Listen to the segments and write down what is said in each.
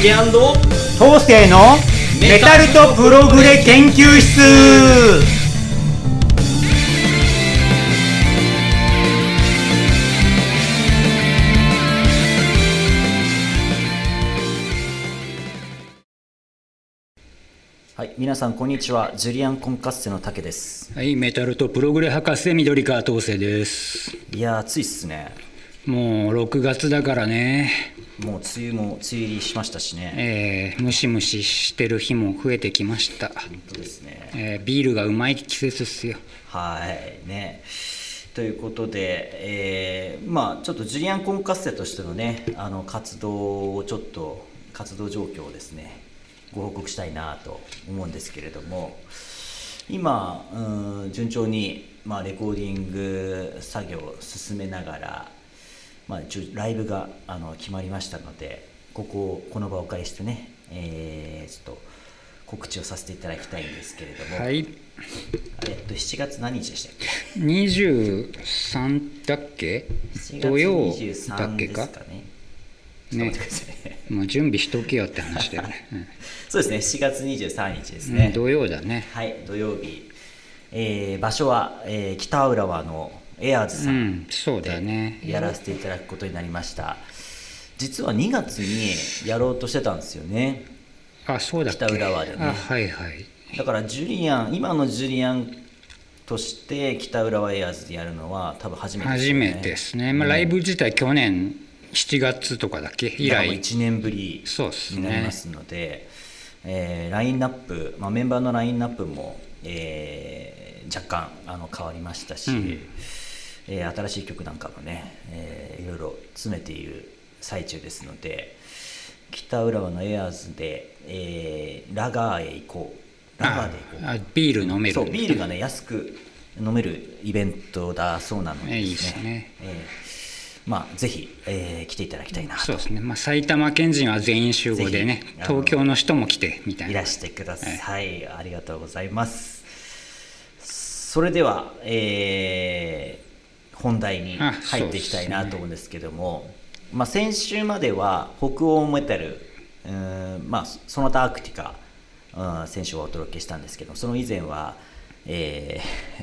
竹東勢のメタルとプログレ研究室はい、皆さんこんにちは。ジュリアンコンカッセの竹です。はい、メタルとプログレ博士緑川東生です。いやー暑いっすね。もう6月だからね、もう梅雨も梅雨入りしましたしね。えームシムシしてる日も増えてきました。本当ですね。えービールがうまい季節っすよ。はいね。ということで、えーまあちょっとジュリアンコンカッセとしてのねあの活動をちょっと活動状況をですねご報告したいなと思うんですけれども今うん順調に、まあ、レコーディング作業を進めながら、まあ、一応ライブがあの決まりましたのでここをこの場をお借りしてね、えーちょっと告知をさせていただきたいんですけれども、はい、えっと7月何日でしたっけ？23だっけ？7月土曜だっ23けか？ね。ね。もう準備しとけよって話だよね。そうですね。7月23日ですうんね、土曜だね。はい土曜日、えー場所は、えー北浦和のエアーズさうんん、そうだね。でやらせていただくことになりました。実は2月にやろうとしてたんですよね。あ、そうだ北浦和でね。あ、はいはい。だからジュリアン今のジュリアンとして北浦和エアーズでやるのは多分初めてですよね。初めてですね。まあ、ライブ自体去年7月とかだっけ？以来。1年ぶりになりますので、えーラインナップ、まあ、メンバーのラインナップも、えー若干あの変わりましたし、うんえー新しい曲なんかもね、えーいろいろ詰めている最中ですので北浦和のエアーズで、えーラガーへ行こう。ラガーで行こう。ビール飲める。そうビールがね安く飲めるイベントだそうなのでえいいですね。えーまあぜひ、えー来ていただきたいなと。そうですね、まあ、埼玉県人は全員集合でね東京の人も来てみたいな。いらしてください、ありがとうございます。それでは、えー本題にあ入っていきたいなと思うんですけども、まあ、先週までは北欧メタルうーんまあ、その他アクティカうん選手をお届けしたんですけどその以前は、え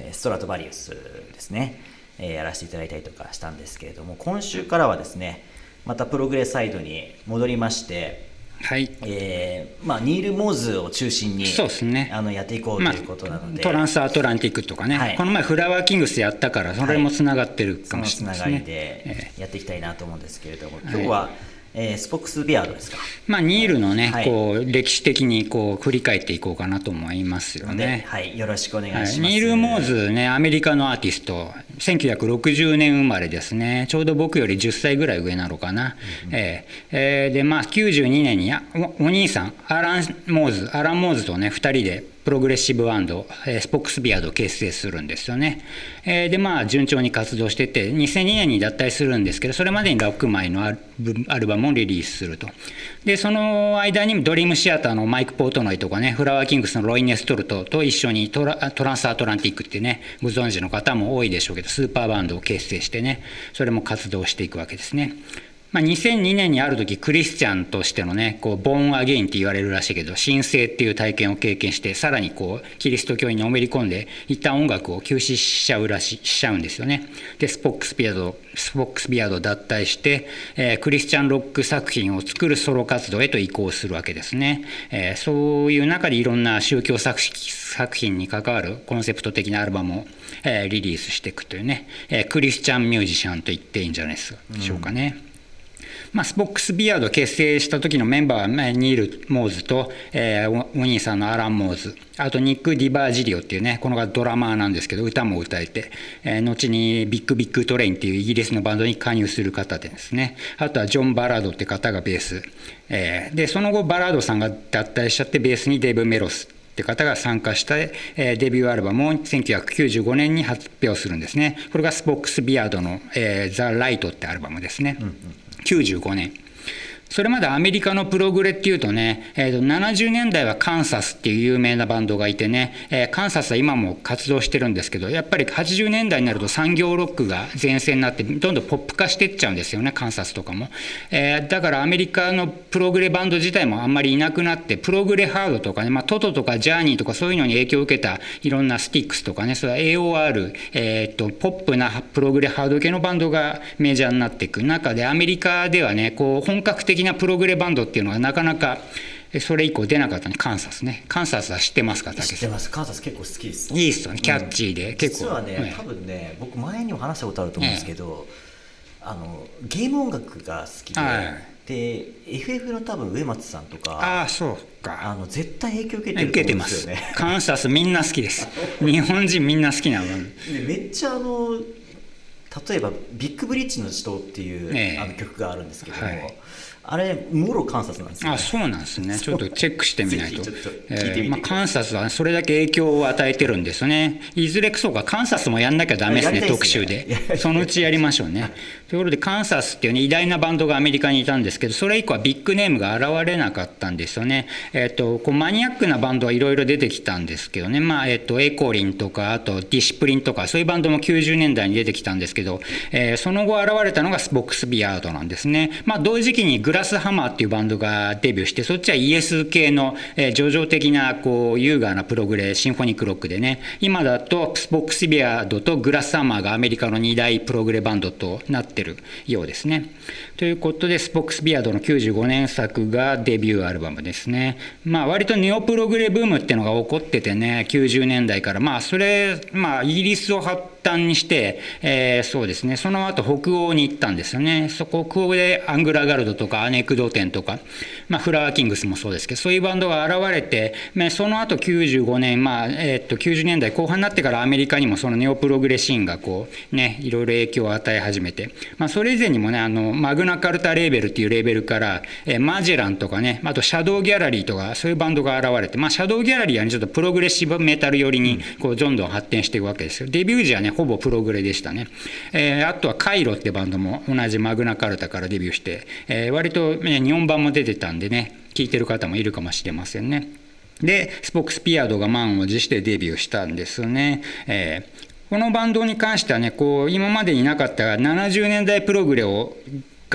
ー ストラトバリウスですね、えーやらせていただいたりとかしたんですけれども今週からはですねまたプログレサイドに戻りましてはい。えーまあ、ニール・モーズを中心にそうですね。あのやっていこうということなので、トランスアトランティックとかね、はい。この前フラワーキングスやったからそれもつながってるかもしつながりれない。ですねでやっていきたいなと思うんですけれども、今日は、えースポックス・ビアードですか、まあニールのね、はい。こう歴史的にこう振り返っていこうかなと思いますよね。はい、よろしくお願いします。はい、ニール・モーズね、アメリカのアーティスト、1960年生まれですね、ちょうど僕より10歳ぐらい上なのかな、えーえーで、まあ、92年にあおお兄さん、アラン・モーズ、アラン・モーズとね、2人でプログレッシブバンド、えスポックスビアードを結成するんですよね。えで、まあ、順調に活動してて、2002年に脱退するんですけど、それまでに6枚のアルブアルバムをリリースすると。で、その間にドリームシアターのマイク・ポートノイとかね、フラワーキングスのロイ・ネストルトと一緒にトラトランスアトランティックってね、ご存知の方も多いでしょうけど、スーパーバンドを結成してね、それも活動していくわけですね。まあ、2002年にある時クリスチャンとしてのねこうボーンアゲインって言われるらしいけど神聖っていう体験を経験してさらにこうキリスト教にのめり込んで一旦音楽を休止しちゃうらししちゃうんですよね。でスポックスビアードスポックスビアードを脱退して、えークリスチャンロック作品を作るソロ活動へと移行するわけですね、えーそういう中でいろんな宗教作作品に関わるコンセプト的なアルバムを、えーリリースしていくというね、えークリスチャンミュージシャンと言っていいんじゃないでしょうかね。まあ、スポックスビアード結成した時のメンバーは、ニール・モーズと、えーお兄さんのアラン・モーズ。あとニック・ディバージリオっていうねこの方ドラマーなんですけど歌も歌えて、えー後にビッグ・ビッグ・トレインっていうイギリスのバンドに加入する方でですね。あとはジョン・バラードって方がベース、えーでその後バラードさんが脱退しちゃってベースにデブ・メロスって方が参加した、えーデビューアルバムを1995年に発表するんですね。これがスポックスビアードの「えーザ・ライト」ってアルバムですね、うん。95年。それまでアメリカのプログレっていうとね、えー、と70年代はカンサスっていう有名なバンドがいてね、えー、カンサスは今も活動してるんですけどやっぱり80年代になると産業ロックが全盛になってどんどんポップ化してっちゃうんですよねカンサスとかも、えー、だからアメリカのプログレバンド自体もあんまりいなくなってプログレハードとかね、まあ、トトとかジャーニーとかそういうのに影響を受けたいろんなスティックスとかねそれは AOR、えー、とポップなプログレハード系のバンドがメジャーになっていく中でアメリカではねこう本格的なプログレバンドっていうのがなかなかそれ以降出なかったねカンサスね。カンサスは知ってますか？知ってます。カンサス結構好きです。いいっすよね。キャッチーで、うん、結構。実はね、はい、多分ね僕前にも話したことあると思うんですけど、えー、あのゲーム音楽が好きで、はい、で FF の多分植松さんとかああそうか。あの絶対影響受けてると思うんですよね。カンサスみんな好きです。日本人みんな好きなのめっちゃあの例えば「ビッグブリッジの死闘」っていう、えー、あの曲があるんですけども、はいあれもろ観察なんですよ、ね、あそうなんですね。ちょっとチェックしてみないと。えーまあ、観察はそれだけ影響を与えてるんですね。いずれそうか観察もやんなきゃダメですね特集で。そのうちやりましょうね。ということでカンサスっていう、ね、偉大なバンドがアメリカにいたんですけどそれ以降はビッグネームが現れなかったんですよね、えーと、こうマニアックなバンドはいろいろ出てきたんですけどね、まあえーと、エコリンとかあとディシプリンとかそういうバンドも90年代に出てきたんですけど、えー、その後現れたのがスポックスビアードなんですね、まあ、同時期にグラスハマーっていうバンドがデビューしてそっちはイエス系の、えー、叙情的なこう優雅なプログレシンフォニックロックでね今だとスポックスビアードとグラスハマーがアメリカの2大プログレバンドとなってるようですね。ということで、スポックスビアードの95年作がデビューアルバムですね。まあ、割とネオプログレブームっていうのが起こっててね、90年代から。まあ、それ、まあ、イギリスを発端にして、えー、そうですね、その後北欧に行ったんですよね。そこ、北欧でアングラガルドとかアネクドテンとか、まあ、フラワーキングスもそうですけど、そういうバンドが現れて、まあ、その後95年、まあ、えー、っと、90年代後半になってからアメリカにもそのネオプログレシーンがこう、ね、いろいろ影響を与え始めて、まあ、それ以前にもね、あの、マグナカルタレーベルっていうレーベルから、えー、マジェランとかね、あとシャドウギャラリーとか、そういうバンドが現れて、まあ、シャドウギャラリーはね、ちょっとプログレッシブメタル寄りに、こう、どんどん発展していくわけですよ。デビュー時はね、ほぼプログレでしたね。えー、あとはカイロってバンドも同じマグナカルタからデビューして、えー、割と、ね、日本版も出てたんでね、聴いてる方もいるかもしれませんね。で、スポックスピアードが満を持してデビューしたんですね。えーこのバンドに関してはね、こう、今までになかった70年代プログレを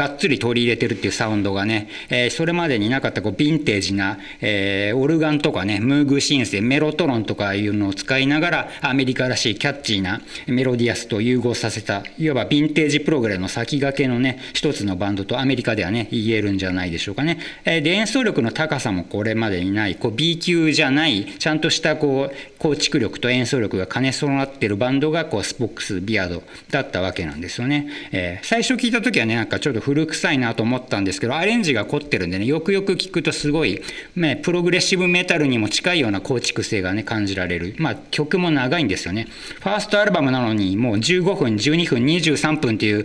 がっつり取り入れてるっていうサウンドがね、えー、それまでになかったこうヴィンテージな、えー、オルガンとかね、ムーグシンセ、メロトロンとかいうのを使いながら、アメリカらしいキャッチーなメロディアスと融合させた、いわばヴィンテージプログレの先駆けのね、一つのバンドとアメリカではね、言えるんじゃないでしょうかね。えー、で、演奏力の高さもこれまでにない、こう B 級じゃない、ちゃんとしたこう、構築力と演奏力が兼ね備わってるバンドが、こう、スポックス、ビアードだったわけなんですよね。えー、最初聞いた時はね、なんかちょっと古臭いなと思ったんですけどアレンジが凝ってるんでねよくよく聞くとすごい、ね、プログレッシブメタルにも近いような構築性がね感じられる。まあ曲も長いんですよね。ファーストアルバムなのにもう15分12分23分っていう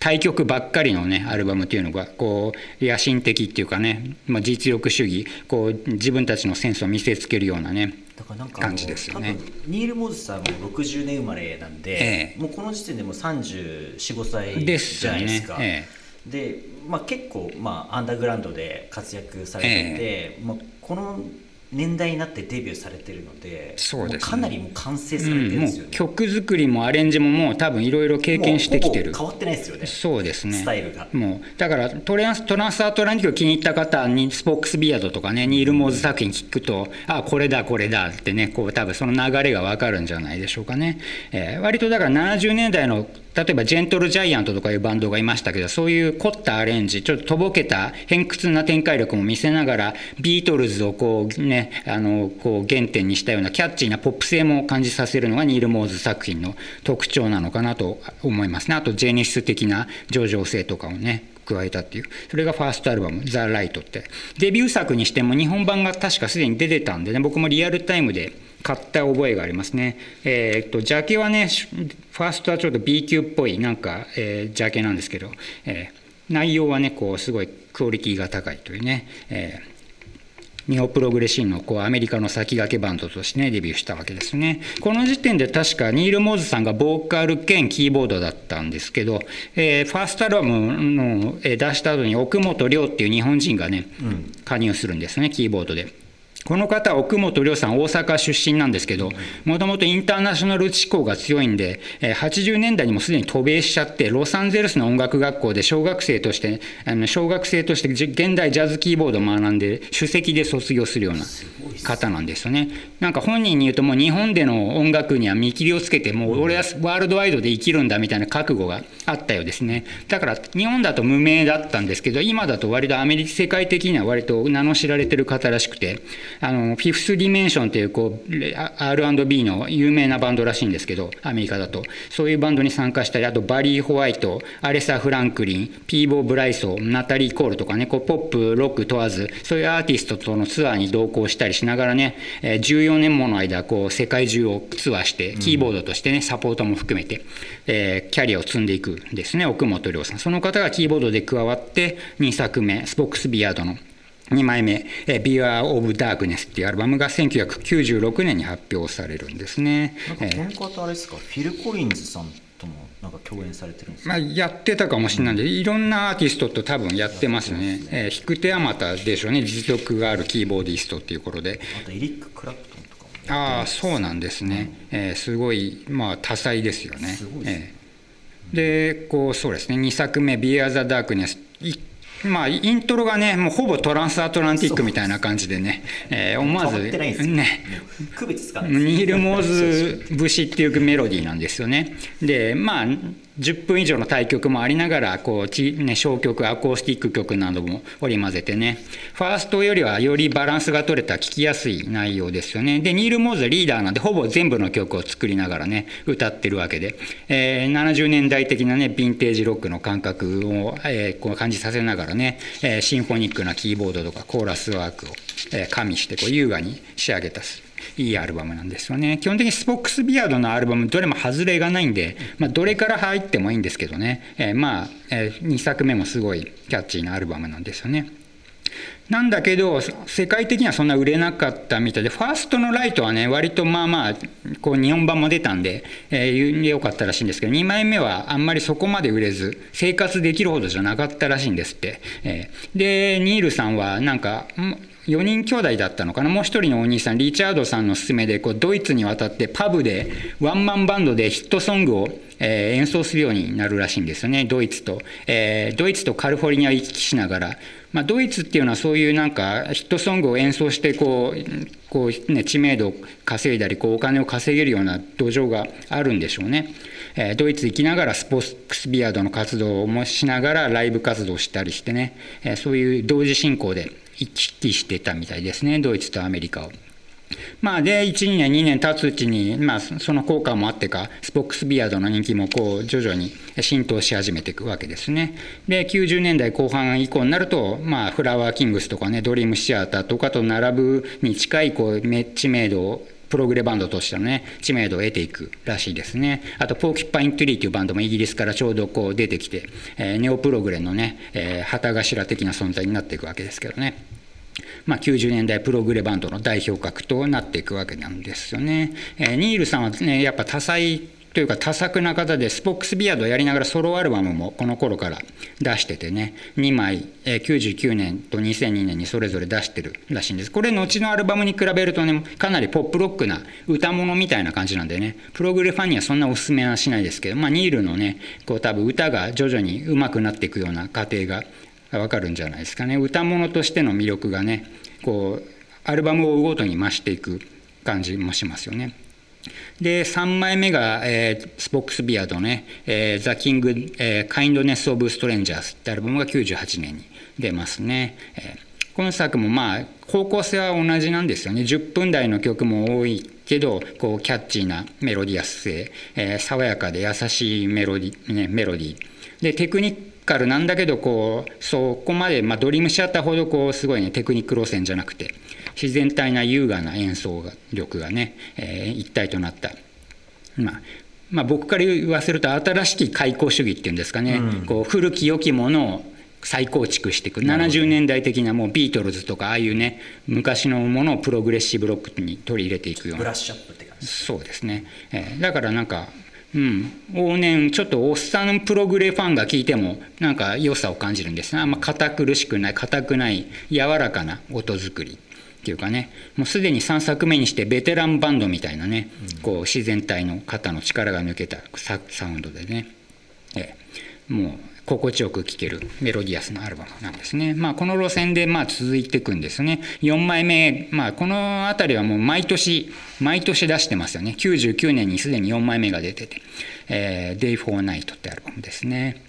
対局ばっかりのねアルバムっていうのがこう野心的っていうかね、まあ、実力主義こう自分たちのセンスを見せつけるようなねだからなんか感じですよね。ニール・モズさんも60年生まれなんで、ええ、もうこの時点でも345歳じゃないですか。ですええ、で、まあ、結構、まあ、アンダーグラウンドで活躍されてて、まあ、この年代になってデビューされてるのでそうです、ね、かなりもう完成されてるんですよね、うん、曲作りもアレンジももう多分いろいろ経験してきてる。変わってないですよね。そうですね。スタイルが。もうだからトランストランスアトランティック気に入った方にスポックスビアードとかねニール・モーズ作品聞くとあこれだこれだってねこう多分その流れが分かるんじゃないでしょうかね、えー、割とだから70年代の例えばジェントルジャイアントとかいうバンドがいましたけどそういう凝ったアレンジちょっととぼけた偏屈な展開力も見せながらビートルズをこうねあのこう原点にしたようなキャッチーなポップ性も感じさせるのがニール・モーズ作品の特徴なのかなと思いますね。あとジェニス的な上場性とかをね加えたっていう。それがファーストアルバム「ザ・ライトって。デビュー作にしても日本版が確かすでに出てたんでね僕もリアルタイムで買った覚えがありますね。えー、っと、ジャケはね、ファーストはちょっと B 級っぽいなんか、えー、ジャケなんですけど、えー、内容はね、こう、すごいクオリティが高いというね、えーニオプログレシンのこうアメリカの先駆けバンドとしてねデビューしたわけですねこの時点で確かニール・モーズさんがボーカル兼キーボードだったんですけど、えー、ファーストアルバムの出した後に奥本亮っていう日本人がね、加入するんですねキーボードで。この方は奥本亮さん大阪出身なんですけどもともとインターナショナル志向が強いんで80年代にもすでに渡米しちゃってロサンゼルスの音楽学校で小学生として小学生として現代ジャズキーボードを学んで首席で卒業するような方なんですよね。なんか本人に言うともう日本での音楽には見切りをつけてもう俺はワールドワイドで生きるんだみたいな覚悟があったようですね。だから日本だと無名だったんですけど今だと割とアメリカ世界的には割と名の知られてる方らしくてあのフィフス・ディメンションっていうこう R&B の有名なバンドらしいんですけどアメリカだと。そういうバンドに参加したりあとバリー・ホワイトアレサ・フランクリンピーボー・ブライソナタリー・コールとかねこうポップロック問わずそういうアーティストとのツアーに同行したりしながらね14年もの間こう世界中をツアーしてキーボードとしてねサポートも含めて、えー、キャリアを積んでいくんですね奥本亮さん。その方がキーボードで加わって2作目スポックスビアードの2枚目「Beware of Darkness」っていうアルバムが1996年に発表されるんですね。なんかこの方あれですか、フィル・コリンズさんともなんか共演されてるんですまあ、やってたかもしれないんで、いろんなアーティストと多分やってますね。えー、引く手あまたでしょうね。実力があるキーボーディストっていうことで。あとエリック・クラプトンとかもああそうなんですね、うん、えー、すごい、まあ、多彩ですよね。すごいですね、えー、でこうそうですね。2作目「Beer the Darkness」まあ、イントロがね、もうほぼトランスアトランティックみたいな感じでね、えー、思わず、ね、区別つかないニール・モーズ節っていうメロディーなんですよね。で、まあ、10分以上の対局もありながらこう、ね、小曲アコースティック曲なども織り交ぜてね。ファーストよりはよりバランスが取れた聴きやすい内容ですよね。でニール・モーズリーダーなんでほぼ全部の曲を作りながらね歌ってるわけで、えー、70年代的なねヴィンテージロックの感覚を、えー、こう感じさせながらね、えー、シンフォニックなキーボードとかコーラスワークを、え、加味してこう優雅に仕上げたすいいアルバムなんですよね。基本的にスポックスビアードのアルバム、どれも外れがないんで、まあ、どれから入ってもいいんですけどね、えー、まあ、えー、2作目もすごいキャッチーなアルバムなんですよね。なんだけど、世界的にはそんな売れなかったみたいで、ファーストのライトはね、割とまあまあ、こう日本版も出たんで、えー、良かったらしいんですけど、2枚目はあんまりそこまで売れず、生活できるほどじゃなかったらしいんですって。えー、で、ニールさんはなんか、4人兄弟だったのかな？もう一人のお兄さんリチャードさんの勧めでこうドイツに渡ってパブでワンマンバンドでヒットソングを、えー、演奏するようになるらしいんですよね。ドイツと、えー、ドイツとカリフォルニア行き来しながら、まあ、ドイツっていうのはそういうなんかヒットソングを演奏してこうこう、ね、知名度を稼いだりこうお金を稼げるような土壌があるんでしょうね。えドイツ行きながらスポーツビアードの活動もしながらライブ活動したりしてね、えそういう同時進行で行き来してたみたいですねドイツとアメリカを。まあ、で12年2年経つうちに、まあ、その効果もあってかスポックスビアードの人気もこう徐々に浸透し始めていくわけですね。で90年代後半以降になると、まあ、フラワーキングスとかねドリームシアターとかと並ぶに近いこう知名度をプログレバンドとしてのね知名度を得ていくらしいですねあとポーキッパイントゥリーというバンドもイギリスからちょうどこう出てきて、え、ネオプログレのね、え、旗頭的な存在になっていくわけですけどねまあ、90年代プログレバンドの代表格となっていくわけなんですよね。えー、ニールさんはねやっぱ多彩というか多作な方でスポックスビアードをやりながらソロアルバムもこの頃から出しててね2枚、99年と2002年にそれぞれ出してるらしいんです。これ後のアルバムに比べるとねかなりポップロックな歌物みたいな感じなんでね。プログレファンにはそんなおすすめはしないですけどまあニールのねこう多分歌が徐々に上手くなっていくような過程がわかるんじゃないですかね。歌物としての魅力がねこうアルバムを追うごとに増していく感じもしますよね。で3枚目が、えー、スポックスビアードね「え、ザ・キング・え、カインドネス・オブ・ストレンジャーズ」ってアルバムが98年に出ますね。えーこの作もまあ方向性は同じなんですよね。10分台の曲も多いけどこうキャッチーなメロディアス性、えー、爽やかで優しいメロディ,、ね、メロディでテクニッカルなんだけどこうそこまで、まあ、ドリームシアターほどこうすごいねテクニック路線じゃなくて。自然体な優雅な演奏力がね、えー、一体となった、まあ、まあ僕から言わせると新しき開口主義っていうんですかね、うん、こう古き良きものを再構築していく。70年代的なもうビートルズとかああいうね昔のものをプログレッシブロックに取り入れていくような。ブラッシュアップって感じそうですね、えーだからなんかうん、往年ちょっとおっさんプログレファンが聞いてもなんか良さを感じるんですね。あんま堅苦しくない硬くない柔らかな音作りっていうかねもうすでに3作目にしてベテランバンドみたいなね、こう自然体の肩の力が抜けたササウンドでね、えーもう心地よく聴けるメロディアスなアルバムなんですね。まあ、この路線でまあ続いていくんですね。4枚目、まあ、この辺りはもう毎年、毎年出してますよね。99年にすでに4枚目が出てて、えー、Day for Night ってアルバムですね。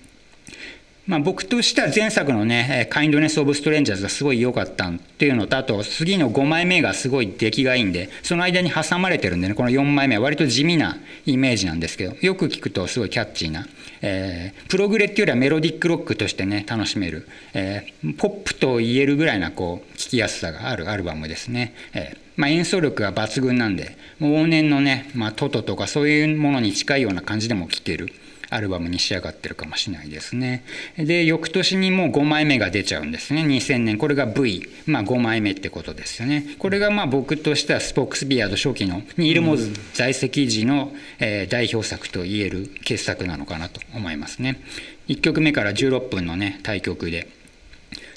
まあ、僕としては前作のね「カインドネス・オブ・ストレンジャーズ」がすごい良かったっていうのとあと次の5枚目がすごい出来がいいんでその間に挟まれてるんでねこの4枚目は割と地味なイメージなんですけどよく聞くとすごいキャッチーな、えープログレっていうよりはメロディックロックとしてね楽しめる、えーポップと言えるぐらいなこう聴きやすさがあるアルバムですね。えーまあ、演奏力が抜群なんで往年のね、まあ、トトとかそういうものに近いような感じでも聴ける。アルバムに仕上がってるかもしれないですね。で、翌年にもう5枚目が出ちゃうんですね。2000年。これが V。まあ5枚目ってことですよね。これがまあ僕としてはスポークスビアード初期のニール・モズ在籍時の、え代表作と言える傑作なのかなと思いますね。1曲目から16分のね、対曲で。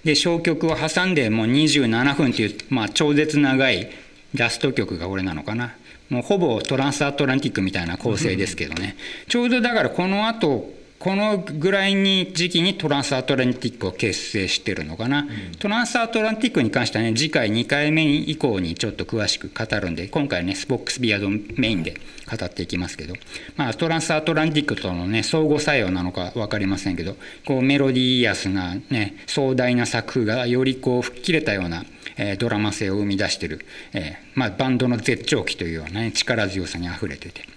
で、小曲を挟んでもう27分っていう、まあ超絶長いラスト曲が俺なのかな。もうほぼトランスアトランティックみたいな構成ですけどね。ちょうどだからこの後、このぐらいに時期にトランスアトランティックを結成してるのかな、トランスアトランティックに関してはね次回2回目以降にちょっと詳しく語るんで今回はねスポックスビアードメインで語っていきますけど、まあ、トランスアトランティックとのね相互作用なのか分かりませんけどこうメロディアスなね壮大な作風がよりこう吹っ切れたようなえードラマ性を生み出してる、えーまあ、バンドの絶頂期というような、ね、力強さにあふれてて。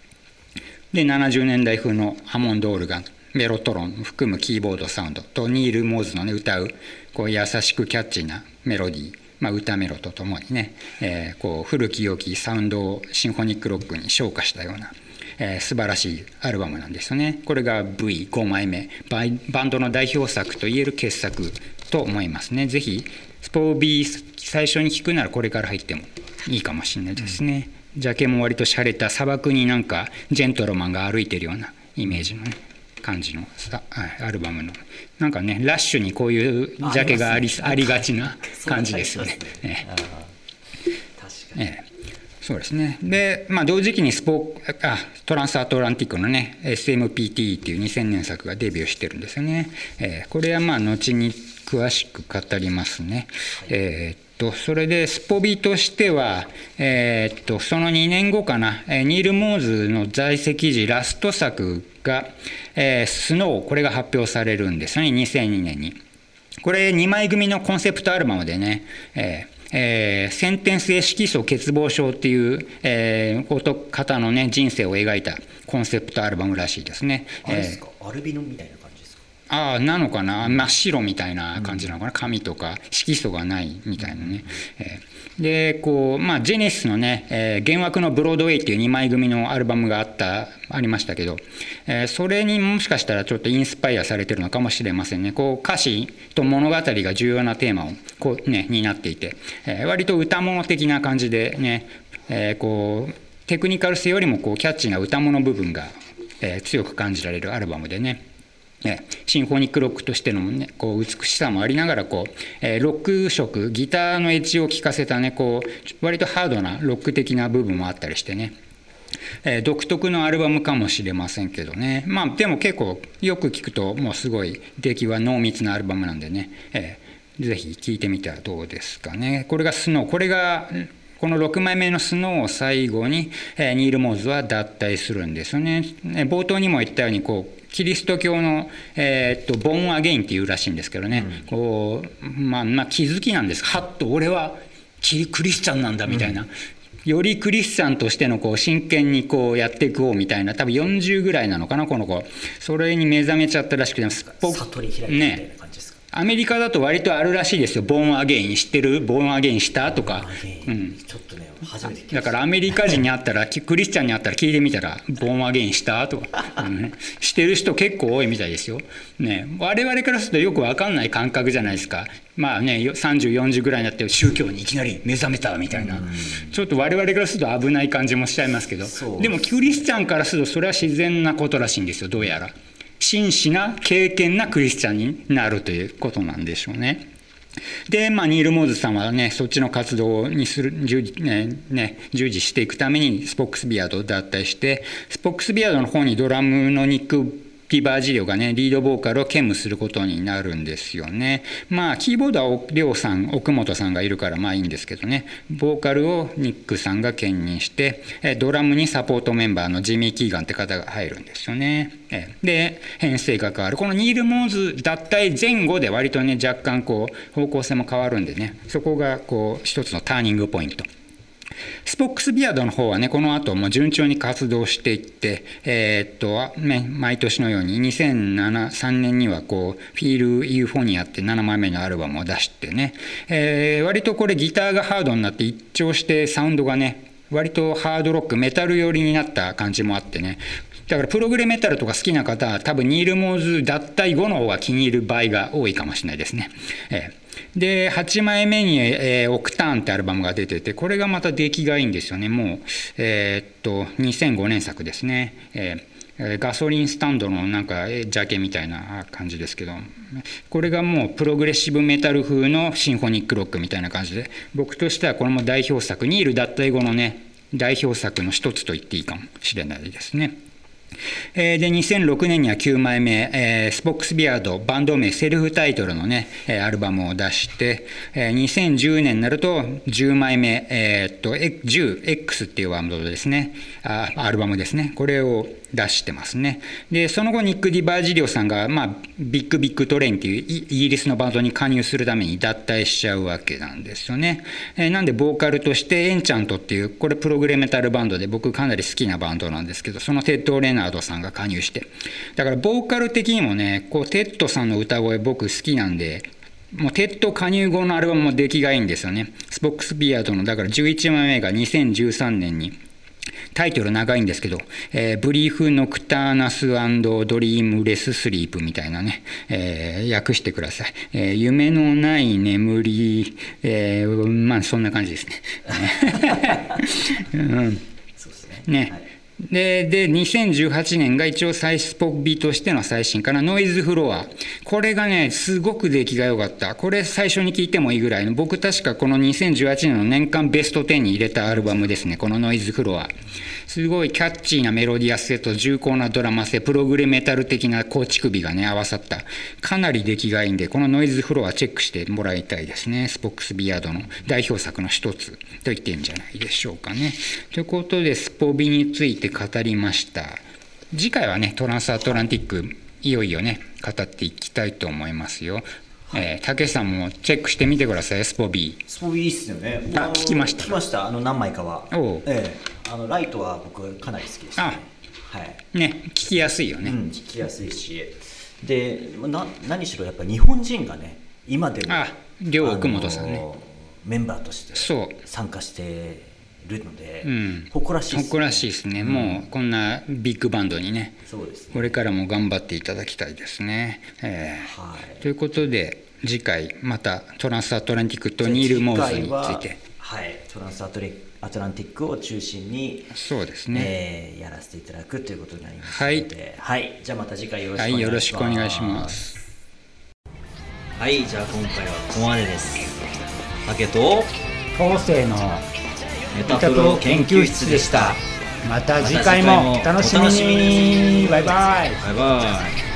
で70年代風のハモンドオルガンメロトロン含むキーボードサウンドとニール・モーズの、ね、歌うこう優しくキャッチーなメロディー、まあ、歌メロとともにね、えーこう古き良きサウンドをシンフォニックロックに昇華したような、えー素晴らしいアルバムなんですよね。これが V5 枚目バンドの代表作といえる傑作と思いますね。ぜひスポービー最初に聴くならこれから入ってもいいかもしれないですね。ジャケも割と洒落た砂漠になんかジェントルマンが歩いてるようなイメージのね感じのさはいアルバムの。なんかねラッシュにこういうジャケがありありがちな感じですよね。ね。確かに、ええ。そうですね。で、まあ、同時期にスポあトランスアトランティックのね、SMPT っていう2000年作がデビューしてるんですよね。ええ。これはまあ、後に詳しく語りますね。えーっと、それで、スポビとしては、えーっと、その2年後かな、えーニール・モーズの在籍時、ラスト作が、えースノー、これが発表されるんですよね、2002年に。これ2枚組のコンセプトアルバムでね、えーえー先天性色素欠乏症っていう、えー、男方のね人生を描いたコンセプトアルバムらしいですね。えーあれですか、アルビノみたいなああなのかな？真っ白みたいな感じなのかな、髪とか。色素がないみたいなね、えー。でこうまあジェネシスのね、えー原枠の「ブロードウェイ」っていう2枚組のアルバムがあったありましたけど、えーそれにもしかしたらちょっとインスパイアされてるのかもしれませんね。こう歌詞と物語が重要なテーマをこう、ね、になっていて、えー割と歌物的な感じでね、えーこうテクニカル性よりもこうキャッチーな歌物部分が、えー強く感じられるアルバムでね。ね、シンフォニックロックとしての、ね、こう美しさもありながらこう、えーロック色ギターのエッジを効かせたねこう割とハードなロック的な部分もあったりしてね、えー独特のアルバムかもしれませんけどね。まあでも結構よく聞くともうすごい出来は濃密なアルバムなんでね、えーぜひ聴いてみてはどうですかね。これがスノー。これがこの6枚目のスノーを最後に、えニール・モーズは脱退するんですよ。ね。冒頭にも言ったようにこうキリスト教の、えーっとボーン・アゲインっていうらしいんですけどね、こうまあ、まあ気づきなんです。はっと俺はキリクリスチャンなんだみたいな。よりクリスチャンとしてのこう真剣にこうやっていこうみたいな。多分40ぐらいなのかなこの子。それに目覚めちゃったらしくてスポ悟りアメリカだと割とあるらしいですよ、ボーンアゲイン知ってる、ボーンアゲインした？とか、うん、ちょっとね初めてだからアメリカ人に会ったら、きクリスチャンに会ったら聞いてみたら、ボーンアゲインした？とか、うん、してる人結構多いみたいですよ。ね、我々からするとよく分かんない感覚じゃないですか。まあね、30、40ぐらいになって宗教にいきなり目覚めたみたいな、ちょっと我々からすると危ない感じもしちゃいますけど。でもクリスチャンからするとそれは自然なことらしいんですよ。どうやら真摯な敬虔なクリスチャンになるということなんでしょうね。で、まあ、ニール・モーズさんはね、そっちの活動にする従事,、ねね、従事していくために、スポックスビアードを脱退して、スポックスビアードの方にドラムのニック・ティバージリオがね、リードボーカルを兼務することになるんですよね。まあ、キーボードはりょうさん、奥本さんがいるからまあいいんですけどね、ボーカルをニックさんが兼任して、ドラムにサポートメンバーのジミー・キーガンって方が入るんですよね。で、編成が変わる。このニール・モーズ脱退前後で割とね、若干こう、方向性も変わるんでね、そこがこう、一つのターニングポイント。スポックスビアードの方はね、この後も順調に活動していって、えーっと、ね、毎年のように2007、3年にはこう、フィール・ユーフォリアって7枚目のアルバムを出してね、えー割とこれギターがハードになって一聴してサウンドがね、割とハードロック、メタル寄りになった感じもあってね、だからプログレメタルとか好きな方は多分ニール・モーズ脱退後の方が気に入る場合が多いかもしれないですね。えーで8枚目に、えーオクターン」ってアルバムが出ててこれがまた出来がいいんですよねもうえーっと2005年作ですね、えーガソリンスタンドのなんかえージャケみたいな感じですけどこれがもうプログレッシブメタル風のシンフォニックロックみたいな感じで僕としてはこれも代表作ニール脱退後のね代表作の一つと言っていいかもしれないですね。で2006年には9枚目、えスポックスビアードバンド名セルフタイトルのね、えアルバムを出して、え2010年になると10枚目、えーっと 10X っていうバンドですね。あアルバムですね。これを出してますね。でその後ニック・ディバージリオさんが、まあ、ビッグビッグトレインっていうイギリスのバンドに加入するために脱退しちゃうわけなんですよね、えなんでボーカルとしてエンチャントっていうこれプログレメタルバンドで僕かなり好きなバンドなんですけどそのテッド・レナードさんが加入して。だからボーカル的にもねこうテッドさんの歌声僕好きなんでもうテッド加入後のアルバムも出来がいいんですよね。スポックスビアードのだから11枚目が2013年にタイトル長いんですけど、えーブリーフ・ノクターンズ・アンド・ドリームレス・スリープみたいなね、えー訳してください。えー夢のない眠り、えーまあそんな感じですね。うん。そうですね。ね。はいでで2018年が一応最スポビとしての最新かな。ノイズフロア。これがねすごく出来が良かった。これ最初に聞いてもいいぐらいの。僕確かこの2018年の年間ベスト10に入れたアルバムですね。このノイズフロア。すごいキャッチーなメロディアス性と重厚なドラマ性プログレメタル的な構築美がね合わさった。かなり出来がいいんでこのノイズフロアチェックしてもらいたいですね。スポックスビアードの。代表作の一つと言っていいんじゃない。でしょうかね。ということでスポビについて語りました。次回はねトランスアトランティックいよいよね語っていきたいと思いますよ。えー、竹さんもチェックしてみてください。スポビスポビーいいっすよね。あの聞きました。聞きました。あの何枚かは。おう。ええ。あのライトは僕かなり好きですね。あはい。ね聞きやすいよね、うん、聞きやすいし。でな何しろやっぱ日本人がね今でもあ両奥本さんね。メンバーとしてそう。参加してるので、うん。誇らしいね。誇らしいですね、もうこんなビッグバンドにねそうですね。これからも頑張っていただきたいですね、えーはい。ということで次回またトランスアトランティックとニール・モーズについて。ははいトランスアトレアトランティックを中心に、そうですね、えーやらせていただくということになりますはいので。はい、じゃあまた次回よろしくお願いします。しくお願いします。はいじゃあ今回はここまでです。竹と後世のメタプロ研究室でした。また次回もお楽しみに。バイバイ。バイバイ